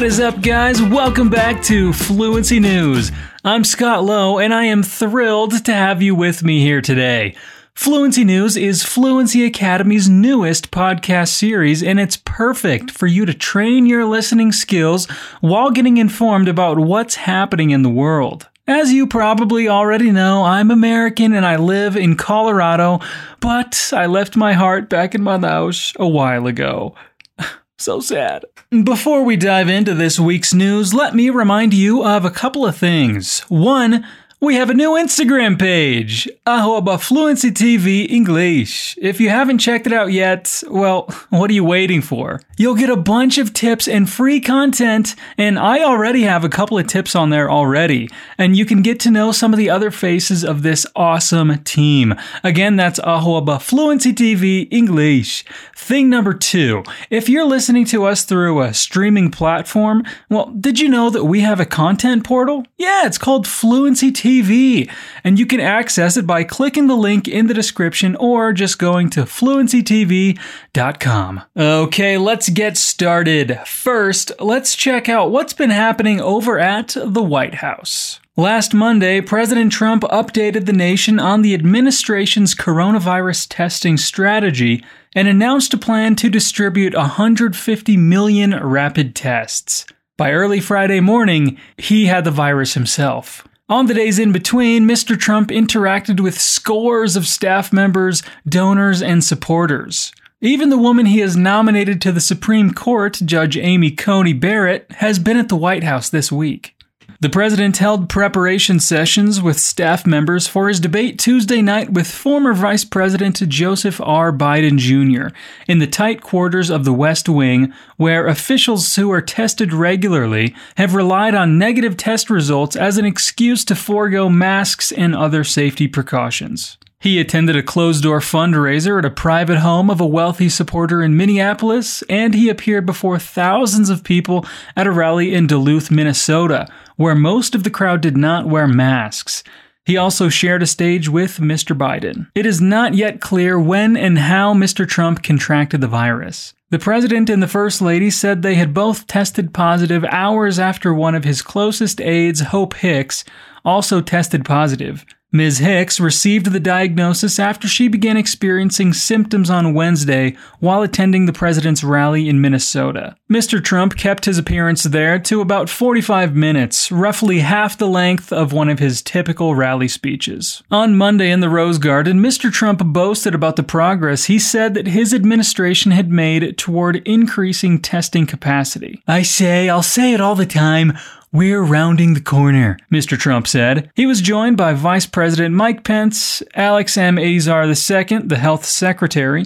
What is up, guys? Welcome back to Fluency News. I'm Scott Lowe, and I am thrilled to have you with me here today. Fluency News is Fluency Academy's newest podcast series, and it's perfect for you to train your listening skills while getting informed about what's happening in the world. As you probably already know, I'm American and I live in Colorado, but I left my heart back in my house a while ago. So sad. Before we dive into this week's news, let me remind you of a couple of things. One, we have a new Instagram page, Arroba Fluency TV English. If you haven't checked it out yet, well, what are you waiting for? You'll get a bunch of tips and free content, and I already have a couple of tips on there already, and you can get to know some of the other faces of this awesome team. Again, that's Arroba Fluency TV English. Thing number two, if you're listening to us through a streaming platform, well, did you know that we have a content portal? Yeah, it's called Fluency TV. TV, and you can access it by clicking the link in the description or just going to fluencytv.com. Okay, let's get started. First, let's check out what's been happening over at the White House. Last Monday, President Trump updated the nation on the administration's coronavirus testing strategy and announced a plan to distribute 150 million rapid tests. By early Friday morning, he had the virus himself. On the days in between, Mr. Trump interacted with scores of staff members, donors, and supporters. Even the woman he has nominated to the Supreme Court, Judge Amy Coney Barrett, has been at the White House this week. The president held preparation sessions with staff members for his debate Tuesday night with former Vice President Joseph R. Biden Jr. in the tight quarters of the West Wing, where officials who are tested regularly have relied on negative test results as an excuse to forego masks and other safety precautions. He attended a closed door fundraiser at a private home of a wealthy supporter in Minneapolis, and he appeared before thousands of people at a rally in Duluth, Minnesota, where most of the crowd did not wear masks. He also shared a stage with Mr. Biden. It is not yet clear when and how Mr. Trump contracted the virus. The president and the first lady said they had both tested positive hours after one of his closest aides, Hope Hicks, also tested positive. Ms. Hicks received the diagnosis after she began experiencing symptoms on Wednesday while attending the president's rally in Minnesota. Mr. Trump kept his appearance there to about 45 minutes, roughly half the length of one of his typical rally speeches. On Monday in the Rose Garden, Mr. Trump boasted about the progress he said that his administration had made toward increasing testing capacity. I say, I'll say it all the time. We're rounding the corner, Mr. Trump said. He was joined by Vice President Mike Pence, Alex M. Azar II, the Health Secretary,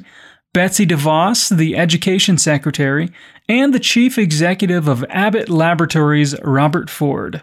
Betsy DeVos, the Education Secretary, and the Chief Executive of Abbott Laboratories, Robert Ford.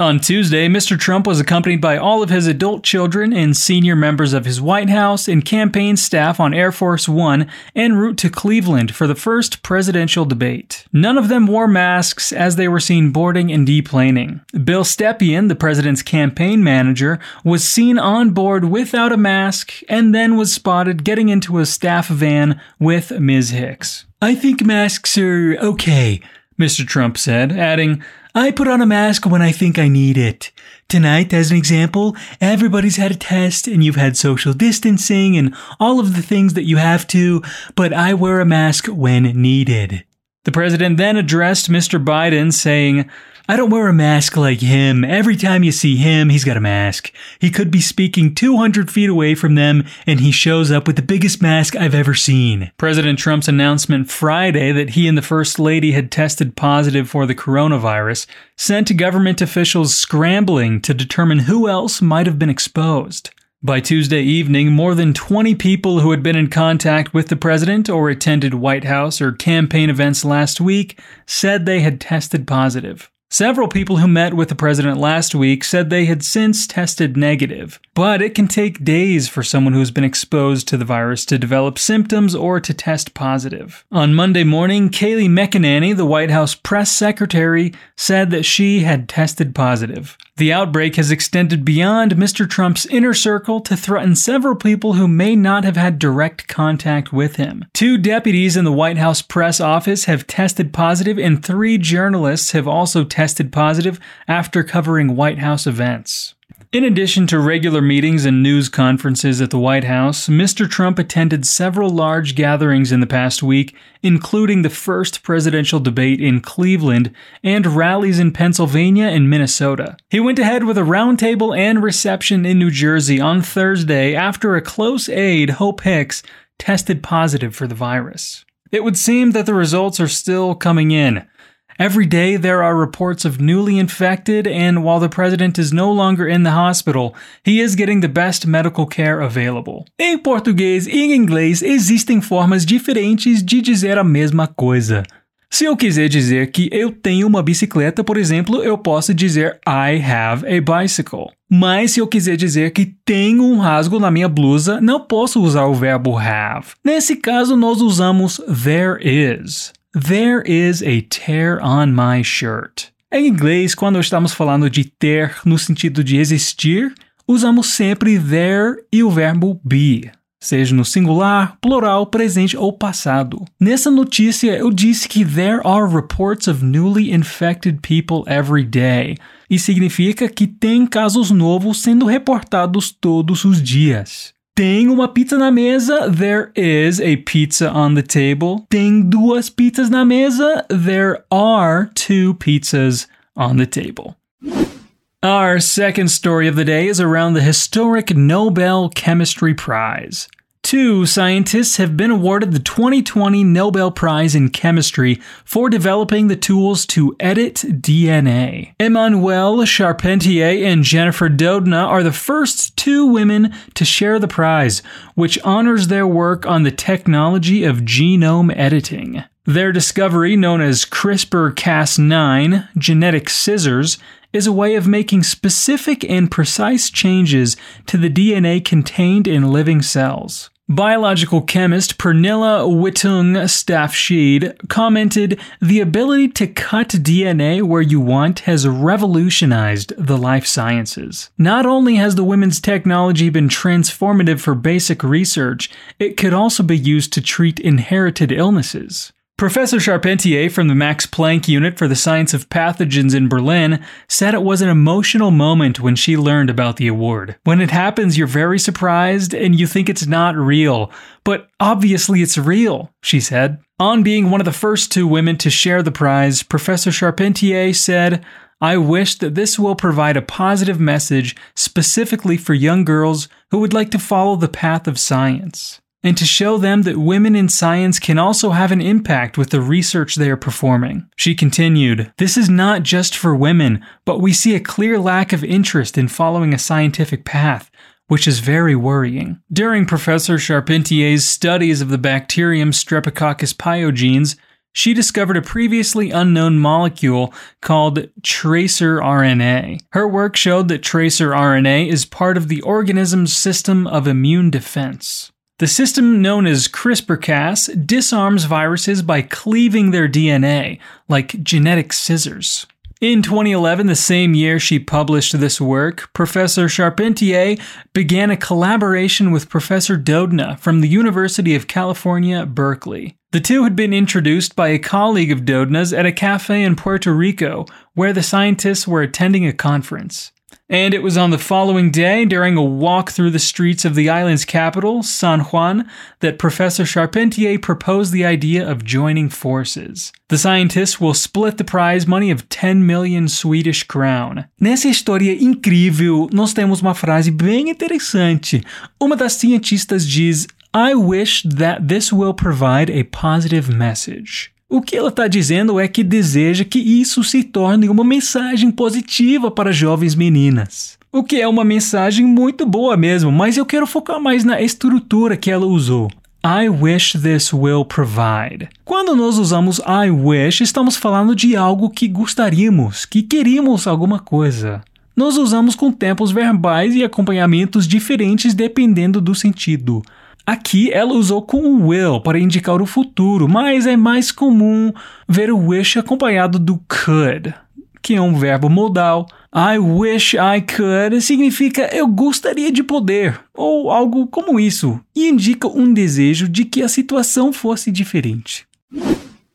On Tuesday, Mr. Trump was accompanied by all of his adult children and senior members of his White House and campaign staff on Air Force One en route to Cleveland for the first presidential debate. None of them wore masks as they were seen boarding and deplaning. Bill Stepien, the president's campaign manager, was seen on board without a mask and then was spotted getting into a staff van with Ms. Hicks. I think masks are okay, Mr. Trump said, adding, I put on a mask when I think I need it. Tonight, as an example, everybody's had a test and you've had social distancing and all of the things that you have to, but I wear a mask when needed. The president then addressed Mr. Biden, saying, I don't wear a mask like him. Every time you see him, he's got a mask. He could be speaking 200 feet away from them, and he shows up with the biggest mask I've ever seen. President Trump's announcement Friday that he and the First Lady had tested positive for the coronavirus sent government officials scrambling to determine who else might have been exposed. By Tuesday evening, more than 20 people who had been in contact with the president or attended White House or campaign events last week said they had tested positive. Several people who met with the president last week said they had since tested negative, but it can take days for someone who's been exposed to the virus to develop symptoms or to test positive. On Monday morning, Kayleigh McEnany, the White House press secretary, said that she had tested positive. The outbreak has extended beyond Mr. Trump's inner circle to threaten several people who may not have had direct contact with him. Two deputies in the White House press office have tested positive, and three journalists have also tested positive after covering White House events. In addition to regular meetings and news conferences at the White House, Mr. Trump attended several large gatherings in the past week, including the first presidential debate in Cleveland and rallies in Pennsylvania and Minnesota. He went ahead with a roundtable and reception in New Jersey on Thursday after a close aide, Hope Hicks, tested positive for the virus. It would seem that the results are still coming in. Every day there are reports of newly infected, and while the president is no longer in the hospital, he is getting the best medical care available. Em português e em inglês existem formas diferentes de dizer a mesma coisa. Se eu quiser dizer que eu tenho uma bicicleta, por exemplo, eu posso dizer I have a bicycle. Mas se eu quiser dizer que tenho um rasgo na minha blusa, não posso usar o verbo have. Nesse caso, nós usamos there is. There is a tear on my shirt. Em inglês, quando estamos falando de ter no sentido de existir, usamos sempre there e o verbo be, seja no singular, plural, presente ou passado. Nessa notícia, eu disse que there are reports of newly infected people every day, e significa que tem casos novos sendo reportados todos os dias. Tem uma pizza na mesa. There is a pizza on the table. Tem duas pizzas na mesa. There are two pizzas on the table. Our second story of the day is around the historic Nobel Chemistry Prize. Two scientists have been awarded the 2020 Nobel Prize in Chemistry for developing the tools to edit DNA. Emmanuelle Charpentier and Jennifer Doudna are the first two women to share the prize, which honors their work on the technology of genome editing. Their discovery, known as CRISPR Cas9 genetic scissors, is a way of making specific and precise changes to the DNA contained in living cells. Biological chemist Pernilla Wittung Stafshede commented The ability to cut DNA where you want has revolutionized the life sciences. Not only has the women's technology been transformative for basic research, it could also be used to treat inherited illnesses. Professor Charpentier from the Max Planck Unit for the Science of Pathogens in Berlin said it was an emotional moment when she learned about the award. When it happens, you're very surprised and you think it's not real, but obviously it's real, she said. On being one of the first two women to share the prize, Professor Charpentier said, I wish that this will provide a positive message specifically for young girls who would like to follow the path of science and to show them that women in science can also have an impact with the research they are performing. She continued, This is not just for women, but we see a clear lack of interest in following a scientific path. Which is very worrying. During Professor Charpentier's studies of the bacterium Streptococcus pyogenes, she discovered a previously unknown molecule called tracr RNA. Her work showed that tracr RNA is part of the organism's system of immune defense. The system known as CRISPR Cas disarms viruses by cleaving their DNA, like genetic scissors. In 2011, the same year she published this work, Professor Charpentier began a collaboration with Professor Doudna from the University of California, Berkeley. The two had been introduced by a colleague of Doudna's at a cafe in Puerto Rico, where the scientists were attending a conference. And it was on the following day, during a walk through the streets of the island's capital, San Juan, that Professor Charpentier proposed the idea of joining forces. The scientists will split the prize money of 10 million Swedish crown. Nessa história incrível, nós temos uma frase bem interessante. Uma das cientistas diz: I wish that this will provide a positive message. O que ela está dizendo é que deseja que isso se torne uma mensagem positiva para jovens meninas. O que é uma mensagem muito boa mesmo, mas eu quero focar mais na estrutura que ela usou. I wish this will provide. Quando nós usamos I wish, estamos falando de algo que gostaríamos, que queríamos alguma coisa. Nós usamos com tempos verbais e acompanhamentos diferentes dependendo do sentido. Aqui ela usou com will para indicar o futuro, mas é mais comum ver o wish acompanhado do could, que é um verbo modal I wish I could significa eu gostaria de poder, ou algo como isso, e indica um desejo de que a situação fosse diferente.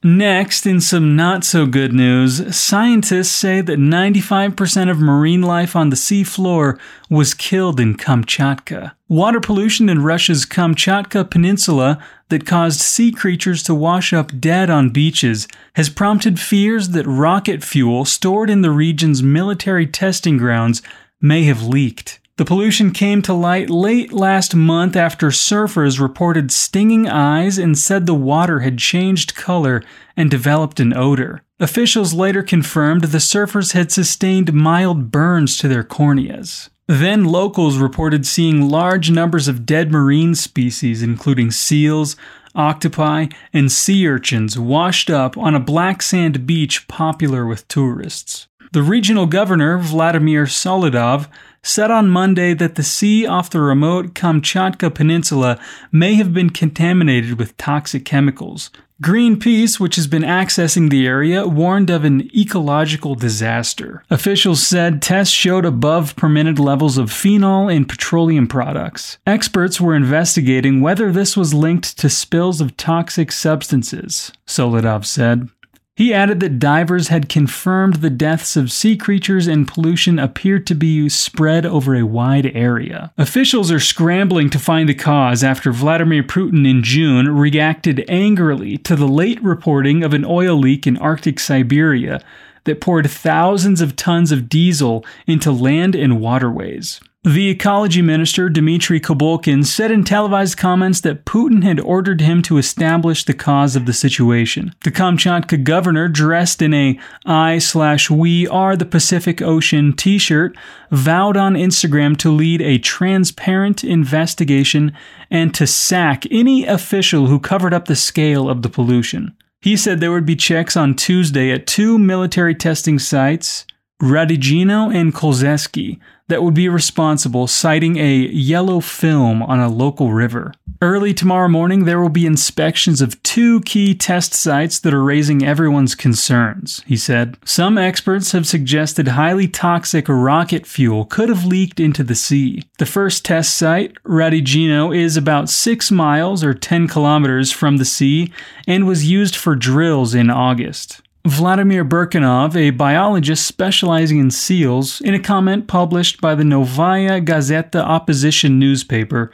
Next, in some not so good news, scientists say that 95% of marine life on the seafloor was killed in Kamchatka. Water pollution in Russia's Kamchatka Peninsula that caused sea creatures to wash up dead on beaches has prompted fears that rocket fuel stored in the region's military testing grounds may have leaked. The pollution came to light late last month after surfers reported stinging eyes and said the water had changed color and developed an odor. Officials later confirmed the surfers had sustained mild burns to their corneas. Then locals reported seeing large numbers of dead marine species, including seals, octopi, and sea urchins, washed up on a black sand beach popular with tourists. The regional governor, Vladimir Solodov, said on Monday that the sea off the remote Kamchatka Peninsula may have been contaminated with toxic chemicals. Greenpeace, which has been accessing the area, warned of an ecological disaster. Officials said tests showed above permitted levels of phenol in petroleum products. Experts were investigating whether this was linked to spills of toxic substances, Solodov said. He added that divers had confirmed the deaths of sea creatures and pollution appeared to be spread over a wide area. Officials are scrambling to find the cause after Vladimir Putin in June reacted angrily to the late reporting of an oil leak in Arctic Siberia that poured thousands of tons of diesel into land and waterways. The ecology minister, Dmitry Kobylkin, said in televised comments that Putin had ordered him to establish the cause of the situation. The Kamchatka governor, dressed in a I slash we are the Pacific Ocean t shirt, vowed on Instagram to lead a transparent investigation and to sack any official who covered up the scale of the pollution. He said there would be checks on Tuesday at two military testing sites, Radygino and Kolzeski, that would be responsible, citing a yellow film on a local river. Early tomorrow morning, there will be inspections of two key test sites that are raising everyone's concerns, he said. Some experts have suggested highly toxic rocket fuel could have leaked into the sea. The first test site, Radygino, is about 6 miles or 10 kilometers from the sea and was used for drills in August. Vladimir Burkanov, a biologist specializing in seals, in a comment published by the Novaya Gazeta opposition newspaper,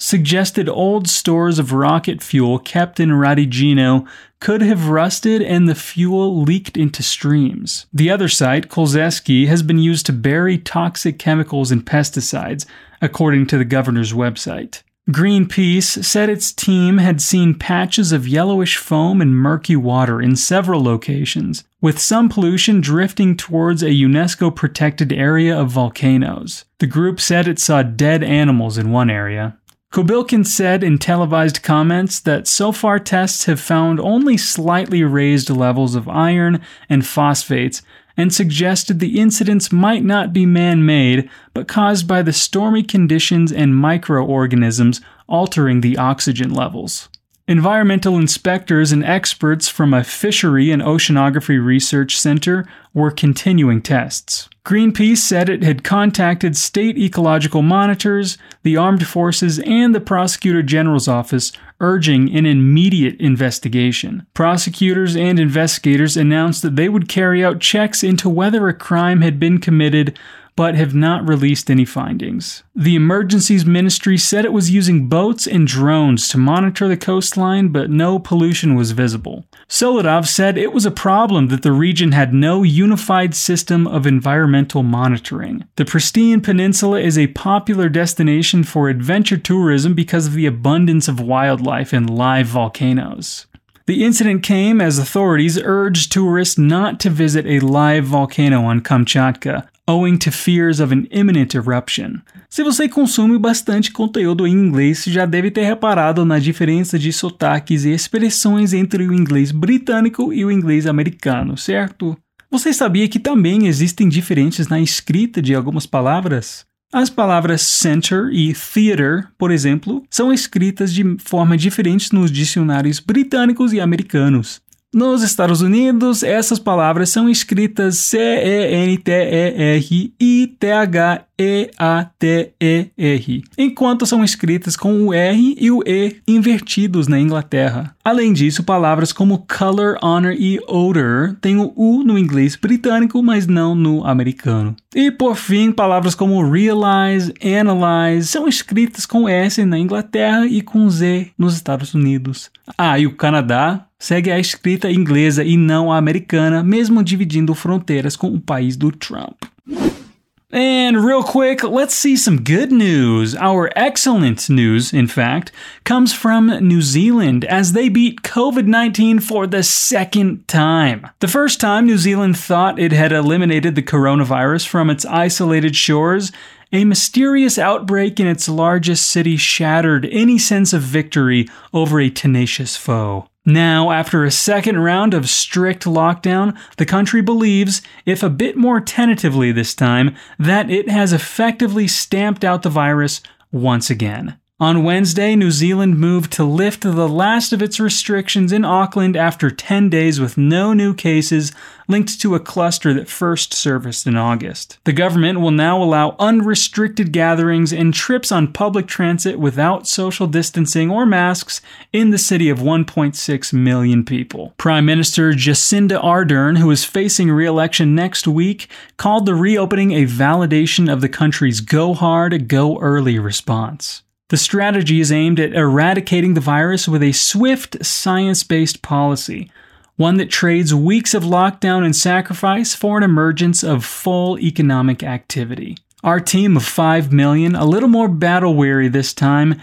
suggested old stores of rocket fuel kept in Radygino could have rusted and the fuel leaked into streams. The other site, Kolzeski, has been used to bury toxic chemicals and pesticides, according to the governor's website. Greenpeace said its team had seen patches of yellowish foam and murky water in several locations, with some pollution drifting towards a UNESCO protected area of volcanoes. The group said it saw dead animals in one area. Kobylkin said in televised comments that so far tests have found only slightly raised levels of iron and phosphates and suggested the incidents might not be man made, but caused by the stormy conditions and microorganisms altering the oxygen levels. Environmental inspectors and experts from a fishery and oceanography research center were continuing tests. Greenpeace said it had contacted state ecological monitors, the armed forces, and the prosecutor general's office urging an immediate investigation. Prosecutors and investigators announced that they would carry out checks into whether a crime had been committed but have not released any findings. The Emergencies Ministry said it was using boats and drones to monitor the coastline, but no pollution was visible. Solodov said it was a problem that the region had no unified system of environmental monitoring. The pristine peninsula is a popular destination for adventure tourism because of the abundance of wildlife and live volcanoes. The incident came as authorities urged tourists not to visit a live volcano on Kamchatka, owing to fears of an imminent eruption. Se você consome bastante conteúdo em inglês, já deve ter reparado na diferença de sotaques e expressões entre o inglês britânico e o inglês americano, certo? Você sabia que também existem diferenças na escrita de algumas palavras? As palavras center e theater, por exemplo, são escritas de forma diferente nos dicionários britânicos e americanos. Nos Estados Unidos, essas palavras são escritas C-E-N-T-E-R-I-T-H-E-A-T-E-R, enquanto são escritas com o R e o E invertidos na Inglaterra. Além disso, palavras como color, honor e odor têm o U no inglês britânico, mas não no americano. E por fim, palavras como realize, analyze são escritas com S na Inglaterra e com Z nos Estados Unidos. Ah, e o Canadá segue a escrita inglesa e não a americana, mesmo dividindo fronteiras com o país do Trump. And real quick, let's see some good news. Our excellent news, in fact, comes from New Zealand as they beat COVID 19 for the second time. The first time New Zealand thought it had eliminated the coronavirus from its isolated shores, a mysterious outbreak in its largest city shattered any sense of victory over a tenacious foe. Now, after a second round of strict lockdown, the country believes, if a bit more tentatively this time, that it has effectively stamped out the virus once again. On Wednesday, New Zealand moved to lift the last of its restrictions in Auckland after 10 days with no new cases linked to a cluster that first surfaced in August. The government will now allow unrestricted gatherings and trips on public transit without social distancing or masks in the city of 1.6 million people. Prime Minister Jacinda Ardern, who is facing re election next week, called the reopening a validation of the country's go hard, go early response. The strategy is aimed at eradicating the virus with a swift, science based policy, one that trades weeks of lockdown and sacrifice for an emergence of full economic activity. Our team of 5 million, a little more battle weary this time,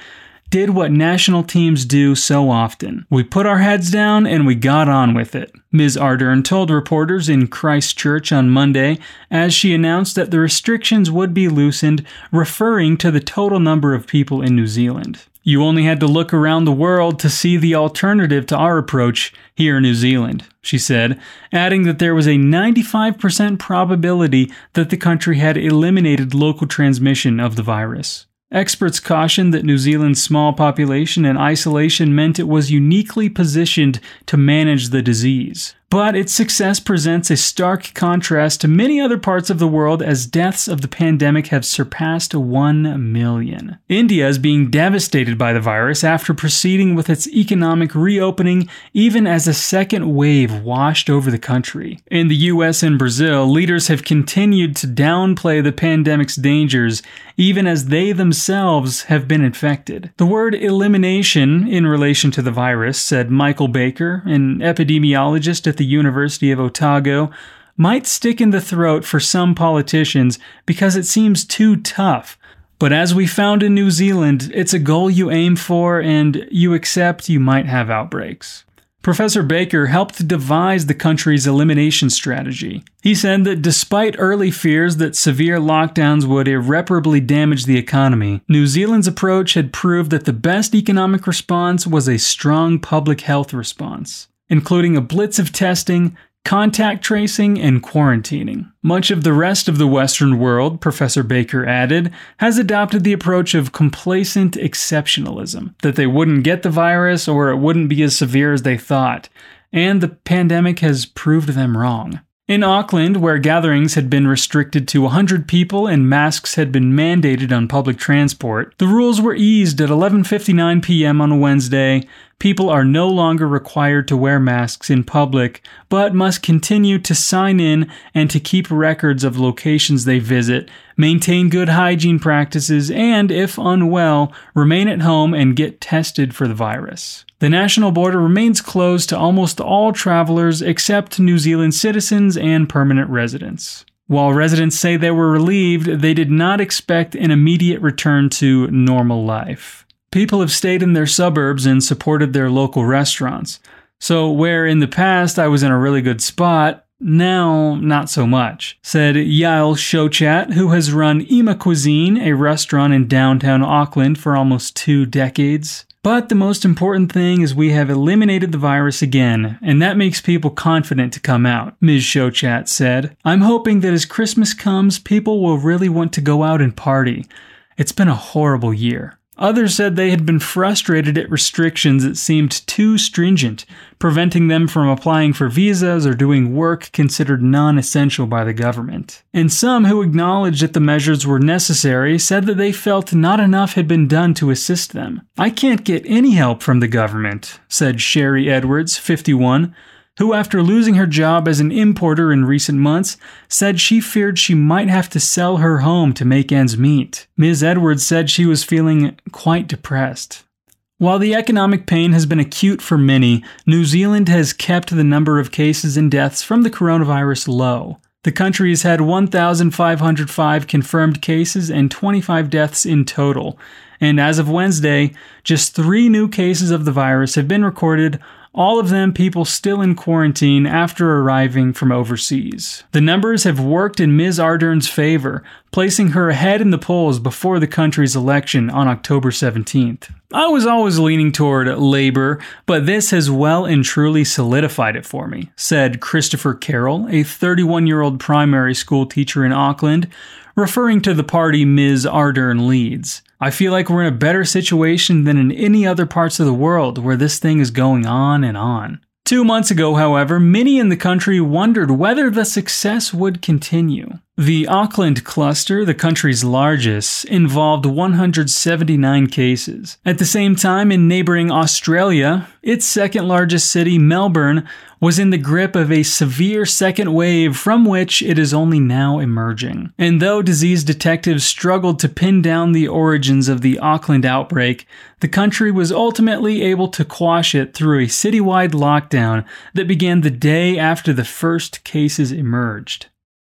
did what national teams do so often. We put our heads down and we got on with it. Ms. Ardern told reporters in Christchurch on Monday as she announced that the restrictions would be loosened, referring to the total number of people in New Zealand. You only had to look around the world to see the alternative to our approach here in New Zealand, she said, adding that there was a 95% probability that the country had eliminated local transmission of the virus. Experts cautioned that New Zealand's small population and isolation meant it was uniquely positioned to manage the disease. But its success presents a stark contrast to many other parts of the world as deaths of the pandemic have surpassed 1 million. India is being devastated by the virus after proceeding with its economic reopening even as a second wave washed over the country. In the US and Brazil, leaders have continued to downplay the pandemic's dangers even as they themselves have been infected. The word elimination in relation to the virus, said Michael Baker, an epidemiologist at the University of Otago, might stick in the throat for some politicians because it seems too tough. But as we found in New Zealand, it's a goal you aim for and you accept you might have outbreaks. Professor Baker helped devise the country's elimination strategy. He said that despite early fears that severe lockdowns would irreparably damage the economy, New Zealand's approach had proved that the best economic response was a strong public health response, including a blitz of testing, contact tracing, and quarantining. Much of the rest of the Western world, Professor Baker added, has adopted the approach of complacent exceptionalism that they wouldn't get the virus or it wouldn't be as severe as they thought, and the pandemic has proved them wrong. In Auckland, where gatherings had been restricted to 100 people and masks had been mandated on public transport, the rules were eased at 11:59 p.m. on a Wednesday. People are no longer required to wear masks in public, but must continue to sign in and to keep records of locations they visit, maintain good hygiene practices, and if unwell, remain at home and get tested for the virus. The national border remains closed to almost all travelers except New Zealand citizens and permanent residents. While residents say they were relieved, they did not expect an immediate return to normal life. People have stayed in their suburbs and supported their local restaurants. So, where in the past I was in a really good spot, now not so much, said Yael Shochat, who has run Ima Cuisine, a restaurant in downtown Auckland for almost two decades. But the most important thing is we have eliminated the virus again, and that makes people confident to come out, Ms. Shochat said. I'm hoping that as Christmas comes, people will really want to go out and party. It's been a horrible year. Others said they had been frustrated at restrictions that seemed too stringent, preventing them from applying for visas or doing work considered non essential by the government. And some who acknowledged that the measures were necessary said that they felt not enough had been done to assist them. I can't get any help from the government, said Sherry Edwards, 51 who, after losing her job as an importer in recent months, said she feared she might have to sell her home to make ends meet. Ms. Edwards said she was feeling quite depressed. While the economic pain has been acute for many, New Zealand has kept the number of cases and deaths from the coronavirus low. The country has had 1,505 confirmed cases and 25 deaths in total. And as of Wednesday, just three new cases of the virus have been recorded, all of them people still in quarantine after arriving from overseas. The numbers have worked in Ms. Ardern's favor, placing her ahead in the polls before the country's election on October 17th. I was always leaning toward Labour, but this has well and truly solidified it for me, said Christopher Carroll, a 31 year old primary school teacher in Auckland, referring to the party Ms. Ardern leads. I feel like we're in a better situation than in any other parts of the world where this thing is going on and on. Two months ago, however, many in the country wondered whether the success would continue. The Auckland cluster, the country's largest, involved 179 cases. At the same time, in neighboring Australia, its second largest city, Melbourne, was in the grip of a severe second wave from which it is only now emerging. And though disease detectives struggled to pin down the origins of the Auckland outbreak, the country was ultimately able to quash it through a citywide lockdown that began the day after the first cases emerged.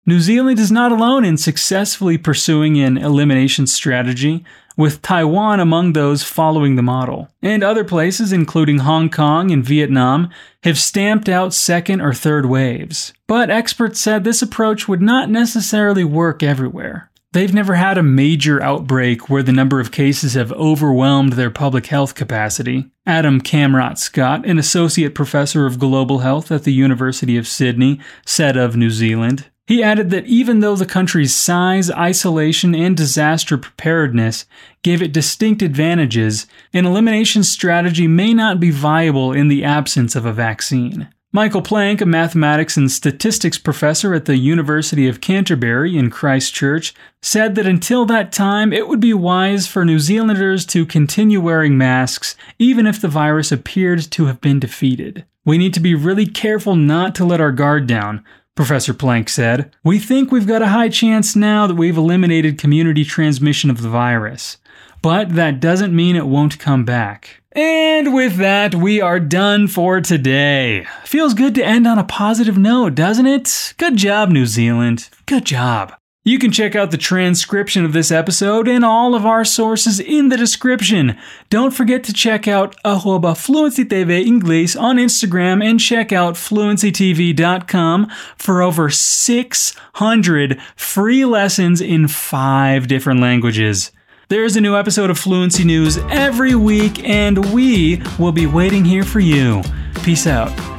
New Zealand is not alone in successfully pursuing an elimination strategy with Taiwan among those following the model. And other places, including Hong Kong and Vietnam, have stamped out second or third waves. But experts said this approach would not necessarily work everywhere. They've never had a major outbreak where the number of cases have overwhelmed their public health capacity. Adam Kamradt Scott, an associate professor of global health at the University of Sydney, said of New Zealand he added that even though the country's size, isolation, and disaster preparedness gave it distinct advantages, an elimination strategy may not be viable in the absence of a vaccine. Michael Plank, a mathematics and statistics professor at the University of Canterbury in Christchurch, said that until that time it would be wise for New Zealanders to continue wearing masks even if the virus appeared to have been defeated. We need to be really careful not to let our guard down, Professor Plank said. We think we've got a high chance now that we've eliminated community transmission of the virus. But that doesn't mean it won't come back. And with that, we are done for today. Feels good to end on a positive note, doesn't it? Good job, New Zealand. Good job. You can check out the transcription of this episode and all of our sources in the description. Don't forget to check out arroba Fluency TV Inglês on Instagram and check out fluencytv.com for over 600 free lessons in five different languages. There's a new episode of Fluency News every week, and we will be waiting here for you. Peace out.